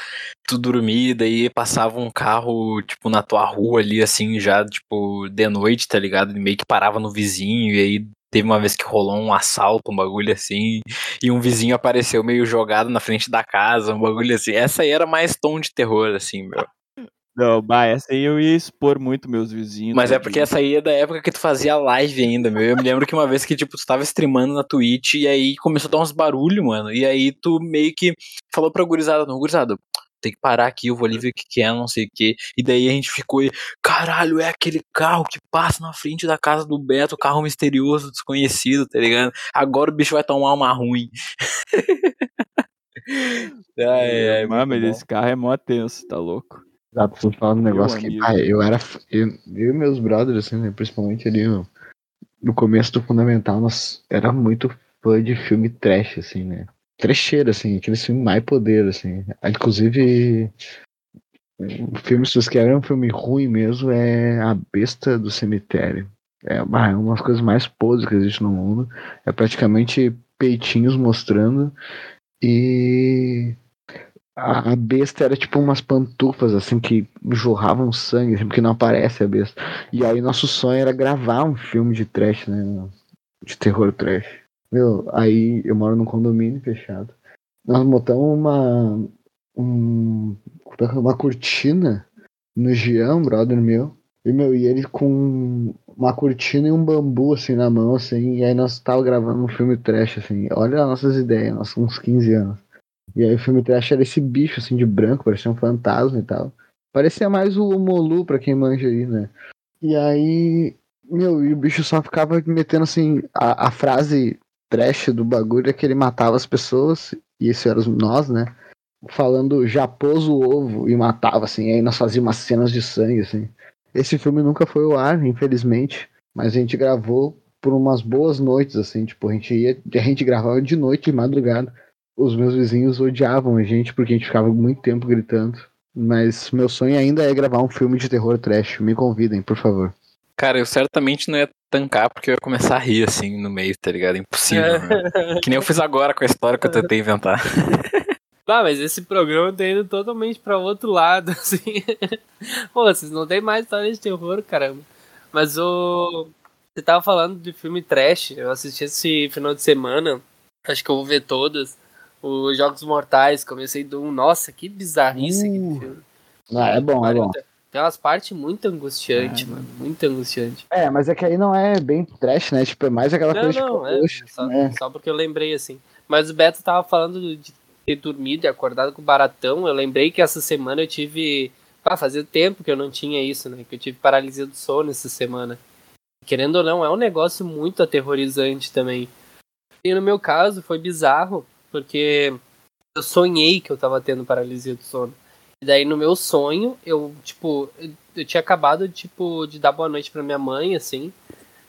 tu dormia, daí passava um carro, tipo, na tua rua ali, assim, já, tipo, de noite, tá ligado? E meio que parava no vizinho, e aí teve uma vez que rolou um assalto, um bagulho assim, e um vizinho apareceu meio jogado na frente da casa, um bagulho assim. Essa aí era mais tom de terror, assim, meu. Não, bah, essa aí eu ia expor muito meus vizinhos. Mas é tadinho. porque essa aí é da época que tu fazia live ainda, meu. Eu me lembro que uma vez que, tipo, tu tava streamando na Twitch e aí começou a dar uns barulho, mano. E aí tu meio que falou pra gurizada, não, gurizada, tem que parar aqui, eu vou ali ver o que, que é, não sei o que. E daí a gente ficou caralho, é aquele carro que passa na frente da casa do Beto, carro misterioso, desconhecido, tá ligado? Agora o bicho vai tomar uma ruim. [laughs] ai, ai, Mano, esse carro é mó tenso, tá louco? Exato, tô falando um negócio que amigo. ah, eu era. Eu, eu e meus brothers, assim, né, principalmente ali no, no começo do Fundamental, nós era muito fã de filme trash, assim, né? Trecheiro, assim, aqueles filmes mais poder, assim. Inclusive, o filme, se vocês querem um filme ruim mesmo, é A Besta do Cemitério. É uma, é uma das coisas mais podres que existe no mundo. É praticamente peitinhos mostrando e a, besta era tipo umas pantufas assim que jorravam sangue, assim, porque não aparece a besta. E aí nosso sonho era gravar um filme de trash, né? De terror trash. Meu, aí eu moro num condomínio fechado. Nós botamos uma um, uma cortina no Jean, brother meu. E meu, e ele com uma cortina e um bambu assim na mão, assim, e aí nós tava gravando um filme trash, assim. Olha as nossas ideias, nós uns 15 anos. E aí o filme trash era esse bicho assim de branco, parecia um fantasma e tal. Parecia mais o Molu, pra quem manja aí, né? E aí, meu, e o bicho só ficava metendo assim a, a frase trash do bagulho é que ele matava as pessoas, e isso era nós, né? Falando já pôs o ovo e matava, assim, aí nós fazíamos umas cenas de sangue, assim. Esse filme nunca foi ao ar, infelizmente, mas a gente gravou por umas boas noites, assim, tipo, a gente ia, a gente gravava de noite, de madrugada. Os meus vizinhos odiavam a gente porque a gente ficava muito tempo gritando. Mas meu sonho ainda é gravar um filme de terror trash. Me convidem, por favor. Cara, eu certamente não ia tancar porque eu ia começar a rir assim no meio, tá ligado? Impossível. né? Que nem eu fiz agora com a história que eu tentei inventar. [laughs] Ah, mas esse programa tá indo totalmente pra outro lado, [laughs] assim. Pô, vocês não tem mais história de terror, caramba. Mas o. Você tava falando de filme trash, eu assisti esse final de semana, acho que eu vou ver todos. Os Jogos Mortais, comecei do 1. Nossa, que bizarrice Uh, filme. Ah, é bom, é bom. Tem umas partes muito angustiantes, mano. Muito angustiante. É, mas é que aí não é bem trash, né? Tipo, é mais aquela Não, coisa não, tipo, é, poxa, só, né? só porque eu lembrei assim. Mas o Beto tava falando de ter dormido e acordado com baratão. Eu lembrei que essa semana eu tive. Ah, fazia tempo que eu não tinha isso, né? Que eu tive paralisia do sono essa semana. Querendo ou não, é um negócio muito aterrorizante também. E no meu caso foi bizarro, porque eu sonhei que eu tava tendo paralisia do sono. E daí no meu sonho, eu, tipo, eu tinha acabado, tipo, de dar boa noite pra minha mãe, assim.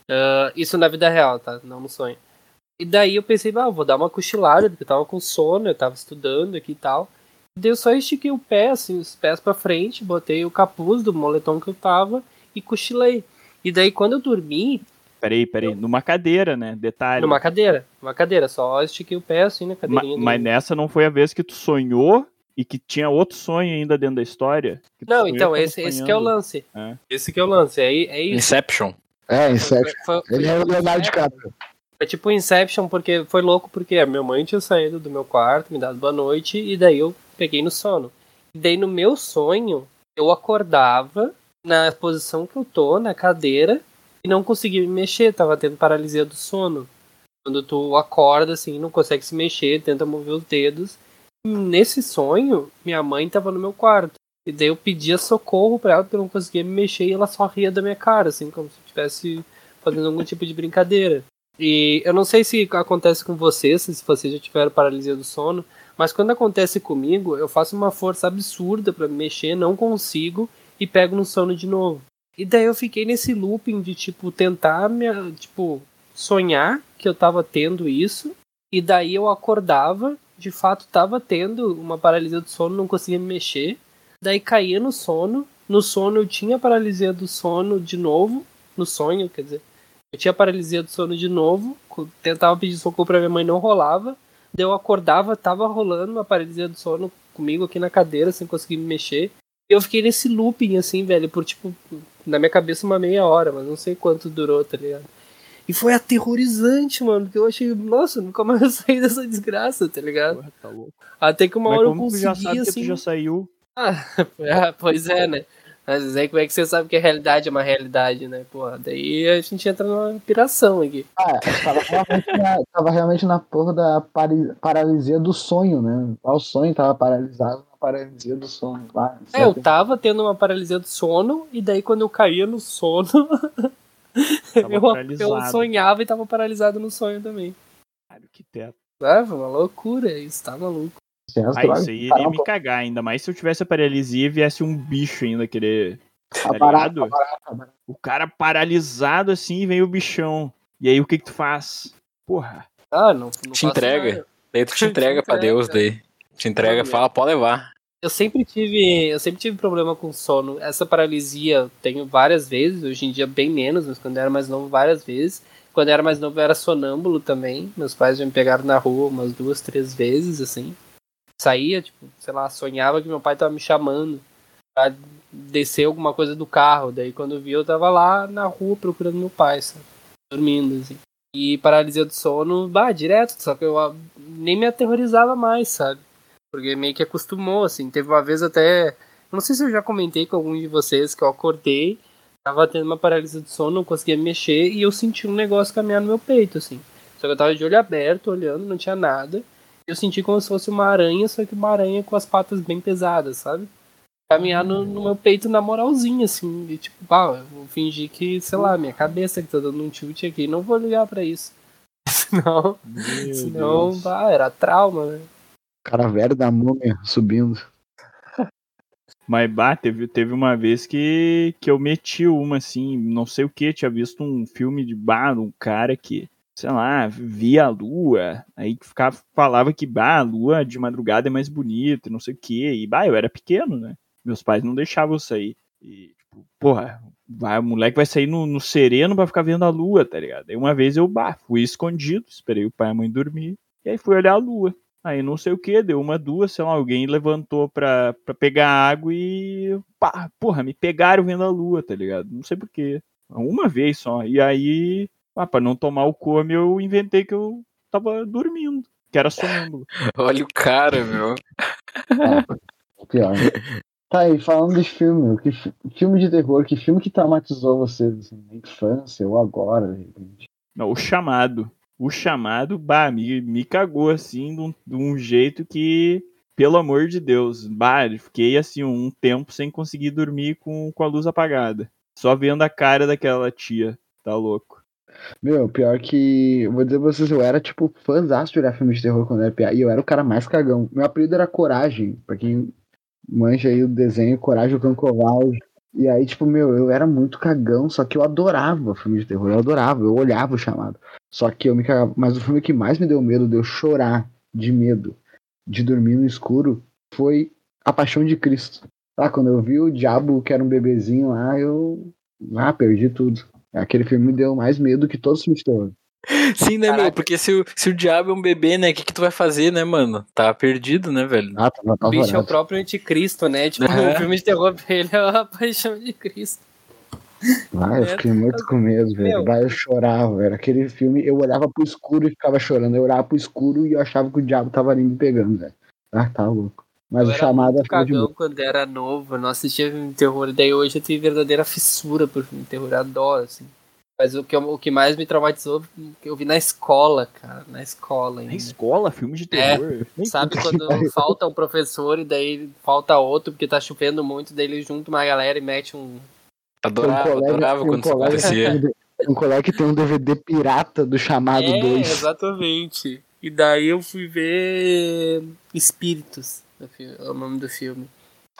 Ah, isso na vida real, tá? Não no sonho. E daí eu pensei, ah, vou dar uma cochilada, porque eu tava com sono, eu tava estudando aqui e tal. E daí eu só estiquei o pé, assim, os pés pra frente, botei o capuz do moletom que eu tava e cochilei. E daí quando eu dormi, Peraí, peraí. Numa cadeira, né? Detalhe. numa cadeira, numa cadeira, só estiquei o pé assim na Ma- cadeirinha. mas do- nessa não foi a vez que tu sonhou e que tinha outro sonho ainda dentro da história? Não, então, esse, esse que é o lance. É. Esse que é o lance. É, é isso. Inception. É, Inception. Foi- foi- Ele é o Leonardo é, DiCaprio. Foi tipo Inception, porque foi louco, porque a minha mãe tinha saído do meu quarto, me dado boa noite, e daí eu peguei no sono. E daí no meu sonho, eu acordava na posição que eu tô, na cadeira, não conseguia me mexer, tava tendo paralisia do sono. Quando tu acorda assim, não consegue se mexer, tenta mover os dedos. E nesse sonho, minha mãe tava no meu quarto. E daí eu pedia socorro pra ela, porque eu não conseguia me mexer, e ela só ria da minha cara, assim, como se estivesse fazendo algum tipo de brincadeira. E eu não sei se acontece com vocês, se vocês já tiveram paralisia do sono, mas quando acontece comigo, eu faço uma força absurda pra me mexer, não consigo e pego no sono de novo. E daí eu fiquei nesse looping de tipo tentar me, tipo sonhar que eu tava tendo isso e daí eu acordava, de fato tava tendo uma paralisia do sono, não conseguia me mexer. Daí caía no sono, no sono eu tinha paralisia do sono de novo, no sonho, quer dizer. Eu tinha paralisia do sono de novo, tentava pedir socorro pra minha mãe, não rolava. Daí eu acordava, tava rolando uma paralisia do sono comigo aqui na cadeira, sem conseguir me mexer. Eu fiquei nesse looping, assim, velho, por tipo, na minha cabeça uma meia hora, mas não sei quanto durou, tá ligado? E foi aterrorizante, mano, porque eu achei, nossa, nunca mais eu [laughs] saí dessa desgraça, tá ligado? Porra, tá louco. Até que uma Mas hora eu consegui, já sabe que assim. tu já saiu? Ah, [laughs] pois é, né? Mas aí como é que você sabe que a realidade é uma realidade, né? Porra, daí a gente entra numa piração aqui. Ah, tava realmente, na, tava realmente na porra da paralisia do sonho, né? O sonho tava paralisado paralisia do sono. Lá, É, eu tava tendo uma paralisia do sono, e daí quando eu caía no sono, [laughs] eu, eu sonhava e tava paralisado no sonho também. Caralho, que teto. Foi uma loucura, isso tá maluco. Ah, isso aí iria me cagar, ainda mais se eu tivesse a paralisia e viesse um bicho ainda querer. tá Tá tá tá. O cara paralisado assim e vem o bichão. E aí o que que tu faz? Porra. Ah, não, não Te entrega. nada. Daí tu te [laughs] entrega pra Deus, daí. Te entrega, fala, pode levar. Eu sempre tive, eu sempre tive problema com sono. Essa paralisia tenho várias vezes, hoje em dia bem menos, mas quando eu era mais novo várias vezes. Quando eu era mais novo eu era sonâmbulo também. Meus pais já me pegaram na rua umas duas, três vezes assim. Saía, tipo, sei lá, sonhava que meu pai tava me chamando pra descer alguma coisa do carro. Daí quando eu vi eu tava lá na rua procurando meu pai, sabe? Dormindo assim. E paralisia do sono, bah, direto, só que eu ah, nem me aterrorizava mais, sabe? Porque meio que acostumou, assim. Teve uma vez até. Não sei se eu já comentei com algum de vocês que eu acordei, tava tendo uma paralisia do sono, não conseguia me mexer e eu senti um negócio caminhar no meu peito, assim. Só que eu tava de olho aberto, olhando, não tinha nada. Eu senti como se fosse uma aranha, só que uma aranha com as patas bem pesadas, sabe? Caminhar no, no meu peito na moralzinha, assim. E tipo, pá, eu vou fingir que, sei lá, minha cabeça que tá dando um tilt aqui, não vou ligar pra isso. [laughs] Senão, Meu senão Deus. bah, era trauma, né? Cara velho da múmia subindo. [laughs] Mas, bah, teve, teve uma vez que, que eu meti uma, assim, não sei o que, tinha visto um filme de bar, um cara que, sei lá, via a lua, aí ficava, falava que, bah, a lua de madrugada é mais bonita, não sei o que, e, bah, eu era pequeno, né? Meus pais não deixavam eu sair. E, tipo, porra, vai, o moleque vai sair no, no sereno pra ficar vendo a lua, tá ligado? Aí uma vez eu, bah, fui escondido, esperei o pai e a mãe dormir, e aí fui olhar a lua. Aí não sei o que, deu uma, duas, sei lá, alguém levantou pra, pra pegar água e. Pá, porra, me pegaram vendo a lua, tá ligado? Não sei porquê. Uma vez só. E aí, ah, pra não tomar o come, eu inventei que eu tava dormindo, que era sonâmbulo. [laughs] Olha o cara, meu. Pior. Tá aí, falando de filme, que fi- filme de terror, que filme que traumatizou vocês assim, na infância ou agora, de repente? Não, o chamado. O chamado, bah, me, me cagou assim de um, de um jeito que, pelo amor de Deus, bah, fiquei assim um tempo sem conseguir dormir com, com a luz apagada. Só vendo a cara daquela tia. Tá louco. Meu, pior que. Vou dizer pra vocês, eu era tipo fãzaço de olhar filme de terror quando era piá. E eu era o cara mais cagão. Meu apelido era Coragem, pra quem manja aí o desenho Coragem o Cão. E aí, tipo, meu, eu era muito cagão, só que eu adorava filme de terror. Eu adorava, eu olhava o chamado. Só que eu me cagava. Mas o filme que mais me deu medo de eu chorar de medo de dormir no escuro foi A Paixão de Cristo. Lá, quando eu vi o diabo que era um bebezinho lá, eu. Ah, perdi tudo. Aquele filme me deu mais medo que todos os filmes de terror. [laughs] Sim, né, meu? Caraca. Porque se o, se o diabo é um bebê, né? O que, que tu vai fazer, né, mano? Tá perdido, né, velho? Ah, tava O bicho é o próprio anticristo, né? Tipo, É. [laughs] o filme de terror pra ele é a paixão de Cristo. Ah, eu fiquei muito com medo, velho. Vai, eu chorava, velho. Aquele filme, eu olhava pro escuro e ficava chorando. Eu olhava pro escuro e eu achava que o diabo tava ali me pegando, velho. Ah, tá louco. Mas eu o era chamado é de cagão boa. quando era novo, eu não assistia filme de terror. E daí hoje eu tenho verdadeira fissura por filme de terror, eu adoro, assim. Mas o que, eu- o que mais me traumatizou, que eu vi na escola, cara, na escola ainda. Na escola, filme de É, terror. Nem Sabe quando [laughs] falta um professor e daí falta outro porque tá chovendo muito, daí ele junta uma galera e mete um. Adorava, um colega- adorava tem um quando isso colega que acontecia. tem um Um colega que tem um DVD pirata do chamado é, 2. exatamente. E daí eu fui ver Espíritos, é o nome do filme.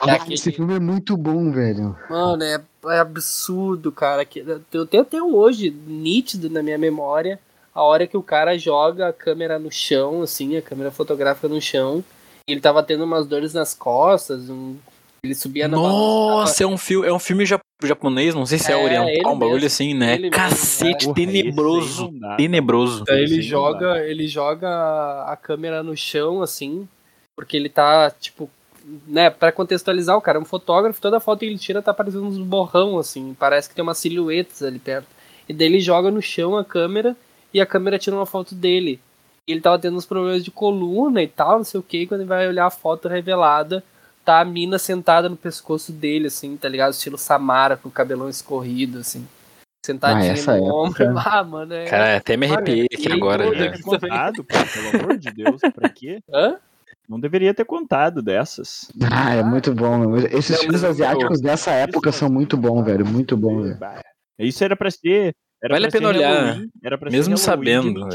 É Ah, aquele- esse filme é muito bom, velho. Mano, é, é absurdo, cara. que- Eu tenho até hoje nítido na minha memória a hora que o cara joga a câmera no chão, assim, a câmera fotográfica no chão. E ele tava tendo umas dores nas costas, um- ele subia na Nossa, é um filme, é um filme japonês, não sei se é, É, oriental, um bagulho mesmo, assim, né? ele mesmo, Cacete, esse aí tenebroso. Tenebroso. Esse ele joga, ele joga a câmera no chão, assim, porque ele tá, tipo, né, pra contextualizar, o cara é um fotógrafo, toda foto que ele tira tá parecendo uns borrão, assim, parece que tem umas silhuetas ali perto. E daí ele joga no chão a câmera e a câmera tira uma foto dele. E ele tava tendo uns problemas de coluna e tal, não sei o que, quando ele vai olhar a foto revelada, tá a mina sentada no pescoço dele, assim, tá ligado? Estilo Samara, com o cabelão escorrido, assim. Sentadinha Ah, essa no época. ombro. [laughs] Ah, mano, é... Cara, até me arrepiei aqui agora já. aqui. Contado, pô, pelo amor de Deus, pra quê? Hã? Não deveria ter contado dessas. Ah, é muito bom. meu. Esses filmes asiáticos dessa época são muito bons, velho. Muito bom, velho. Isso era pra ser. Era Vale pra a pena olhar, Halloween, era pra mesmo ser sabendo.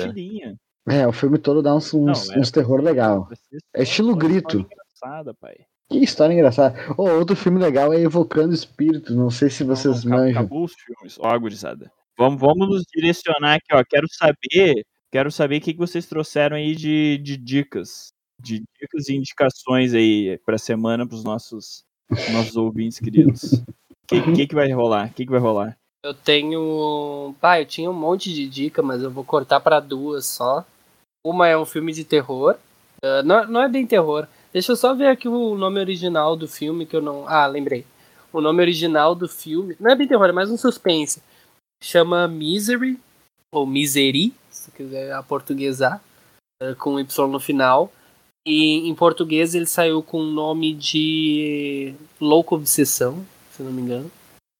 É, o filme todo dá uns, uns, Não, era uns terror legal. É estilo grito. Engraçada, pai. Que história engraçada. Oh, outro filme legal é Evocando Espíritos. Não sei se vocês Não, não, manjam. Acabou os filmes. Ó, gurizada. Vamos, vamos nos direcionar aqui, ó. Quero saber. Quero saber o que que vocês trouxeram aí de, de dicas. De dicas e indicações aí pra semana pros nossos, nossos ouvintes queridos. O [laughs] que, que, que vai rolar? O que, que vai rolar? Eu tenho. Pá, eu tinha um monte de dica, mas eu vou cortar pra duas só. Uma é um filme de terror. Ah, não, não é bem terror. Deixa eu só ver aqui o nome original do filme que eu não. Ah, lembrei. O nome original do filme. Não é bem terror, é mais um suspense. Chama Misery, ou Misery, se quiser aportuguesar, ah, com Y no final. E em português ele saiu com o nome de Louca Obsessão, se não me engano.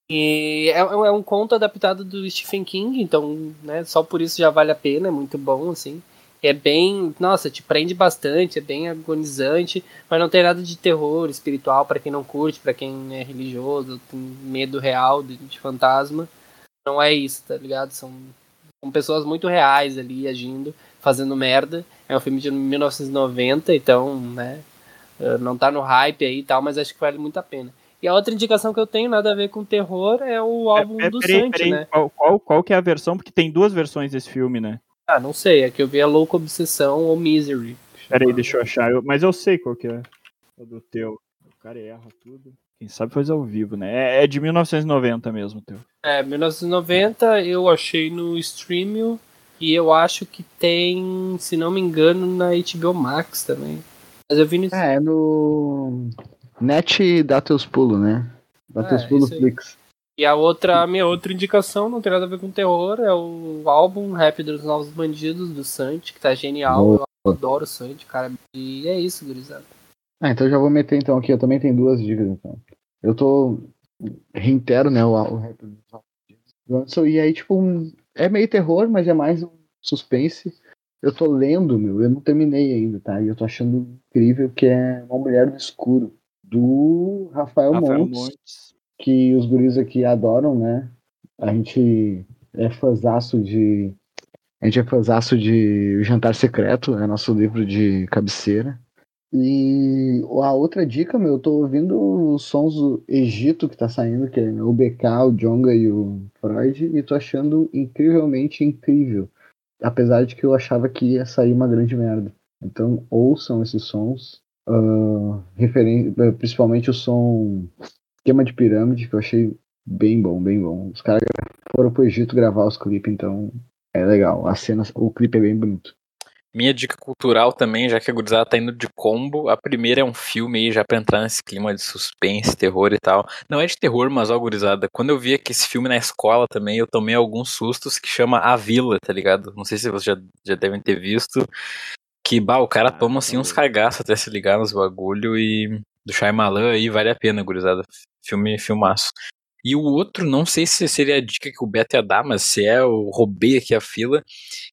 E é, é um conto adaptado do Stephen King, então, né, só por isso já vale a pena, é muito bom, assim. É bem, nossa, te prende bastante, é bem agonizante, mas não tem nada de terror espiritual pra quem não curte, pra quem é religioso, tem medo real de, de fantasma. Não é isso, tá ligado? São com pessoas muito reais ali agindo, fazendo merda. É um filme de 1990, então, né, eh, não tá no hype aí e tal, mas acho que vale muito a pena. E a outra indicação que eu tenho, nada a ver com terror, é o álbum É, é, do peraí, Santi, peraí, né? Qual, qual, qual que é a versão? Porque tem duas versões desse filme, né? Ah, não sei, é que eu vi a Louca Obsessão ou Misery. Peraí, deixa eu achar. Eu- mas eu sei qual que é o do teu. O cara erra tudo. Quem sabe faz ao vivo, né? É, é de 1990 mesmo, teu. É, 1990 eu achei no Streamio e eu acho que tem, se não me engano, na HBO Max também. Mas eu vi no É, é no. Net dá teus pulos, né? Dá É, teus pulos. Flix. E a outra, a minha outra indicação, não tem nada a ver com terror, é o álbum Rap dos Novos Bandidos, do Santi, que tá genial. Boa. Eu adoro o Santi, cara. E é isso, gurizada. Ah, então eu já vou meter então aqui. Eu também tenho duas dicas então. Eu tô. Reitero, né? O, o rap do Anderson, E aí, tipo, um- é meio terror, mas é mais um suspense. Eu tô lendo, meu, eu não terminei ainda, tá? E eu tô achando incrível que é Uma Mulher do Escuro, do Rafael, Rafael Montes, Montes. Que os guris aqui adoram, né? A gente é fãzaço de. A gente é fãzaço de Jantar Secreto, é nosso livro de cabeceira. E a outra dica, meu, eu tô ouvindo os sons do Egito que tá saindo, que é o BK, o Jonga e o Freud, e tô achando incrivelmente incrível. Apesar de que eu achava que ia sair uma grande merda. Então ouçam esses sons, eh, principalmente o som Esquema de Pirâmide, que eu achei bem bom, bem bom. Os caras foram pro Egito gravar os clipes, então é legal. A cena, o clipe é bem bonito. Minha dica cultural também, já que a gurizada tá indo de combo. A primeira é um filme aí, já pra entrar nesse clima de suspense, terror e tal. Não é de terror, mas ó, gurizada, quando eu vi aqui esse filme na escola também, eu tomei alguns sustos que chama A Vila, tá ligado? Não sei se vocês já, já devem ter visto. Que, bah, o cara Ah, toma assim uns cagaços até se ligar nos bagulho e do Shyamalan aí vale a pena, gurizada. Filme, filmaço. E o outro, não sei se seria a dica que o Beto ia dar, mas se é, eu roubei aqui a fila,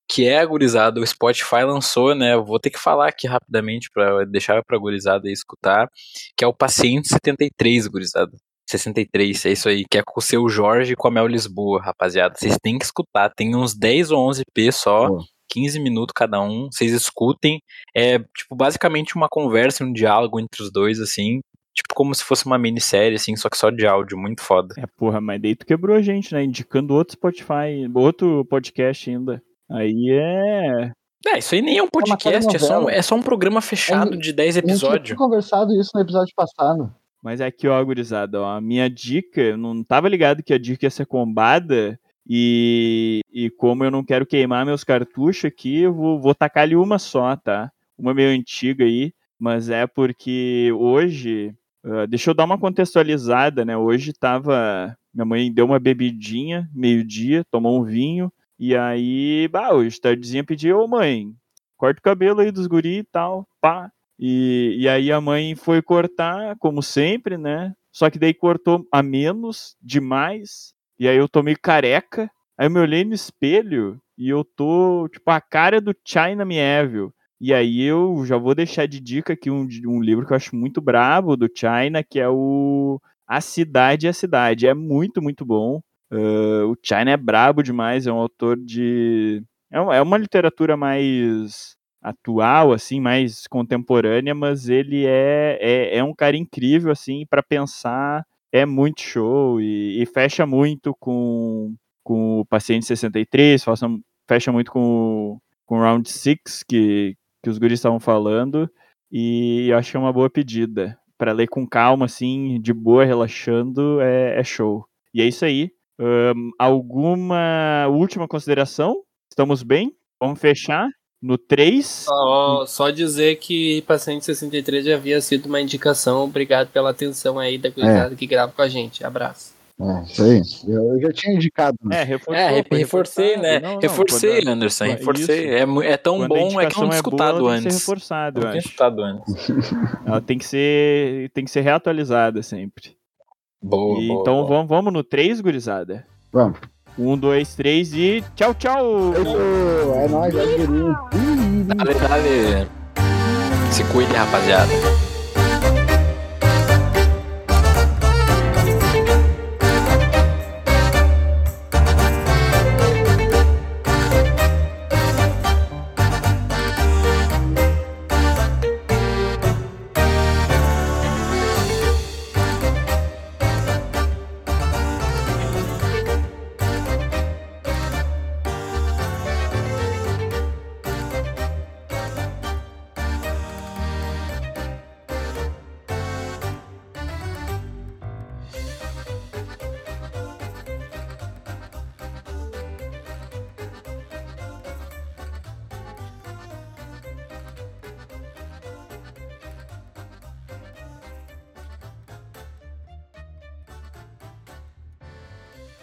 que é a gurizada, o Spotify lançou, né? Eu vou ter que falar aqui rapidamente para deixar pra gurizada escutar, que é o Paciente 73, gurizada. 63, é isso aí, que é com o seu Jorge e com a Mel Lisboa, rapaziada. Vocês têm que escutar, tem uns 10 ou 11 P só, Pô. 15 minutos cada um, vocês escutem. É, tipo, basicamente uma conversa, um diálogo entre os dois, assim. Tipo, como se fosse uma minissérie, assim, só que só de áudio, muito foda. É, porra, mas daí tu quebrou a gente, né? Indicando outro Spotify, outro podcast ainda. Aí é. É, isso aí nem é um uma podcast, é só um, é só um programa fechado É, de 10 A gente já episódios. tinha conversado isso no episódio passado. Mas é aqui, ó, gurizada, ó, a minha dica, eu não tava ligado que a dica ia ser combada, e, e como eu não quero queimar meus cartuchos aqui, eu vou, vou tacar ali uma só, tá? Uma meio antiga aí, mas é porque hoje, ah, deixa eu dar uma contextualizada, né? Hoje tava, minha mãe deu uma bebidinha, meio-dia, tomou um vinho, e aí, bah, hoje tardezinha pediu, ô mãe, corta o cabelo aí dos guri e tal, pá. E, e aí a mãe foi cortar, como sempre, né? Só que daí cortou a menos, demais. E aí eu tô meio careca. Aí eu me olhei no espelho e eu tô, tipo, a cara do China Mieville. E aí eu já vou deixar de dica aqui um, um livro que eu acho muito brabo do China, que é o A Cidade e a Cidade. É muito, muito bom. Ah, o China é brabo demais, é um autor de. É uma, é uma literatura mais atual, assim, mais contemporânea, mas ele é, é, é um cara incrível, assim, para pensar. É muito show e, e fecha muito com, com o Paciente 63, fecha, fecha muito com, com Round 6, que, que os guris estavam falando, e eu é uma boa pedida. Para ler com calma, assim, de boa, relaxando, é, é show. E é isso aí. Ahn, alguma última consideração? Estamos bem? Vamos fechar no 3. Só, só dizer que Paciente 63 já havia sido uma indicação. Obrigado pela atenção aí da gurizada que grava com a gente. Abraço. É, isso aí. Eu, eu já tinha indicado. né? É, reforçou, É, re- foi reforcei, né? Não, não, reforcei, quando Anderson, reforcei. É, é tão quando bom, é que eu não tinha é boa, escutado ela tem que ser antes. reforçado, Eu eu não tinha acho. escutado antes. [laughs] [laughs] Ela tem que ser, tem que ser reatualizada sempre. Boa, E boa, então boa. Vamos, vamos no 3, gurizada? Vamos. Um, dois, três e tchau, tchau! É nóis, é. Dale, dale. Se cuide, rapaziada.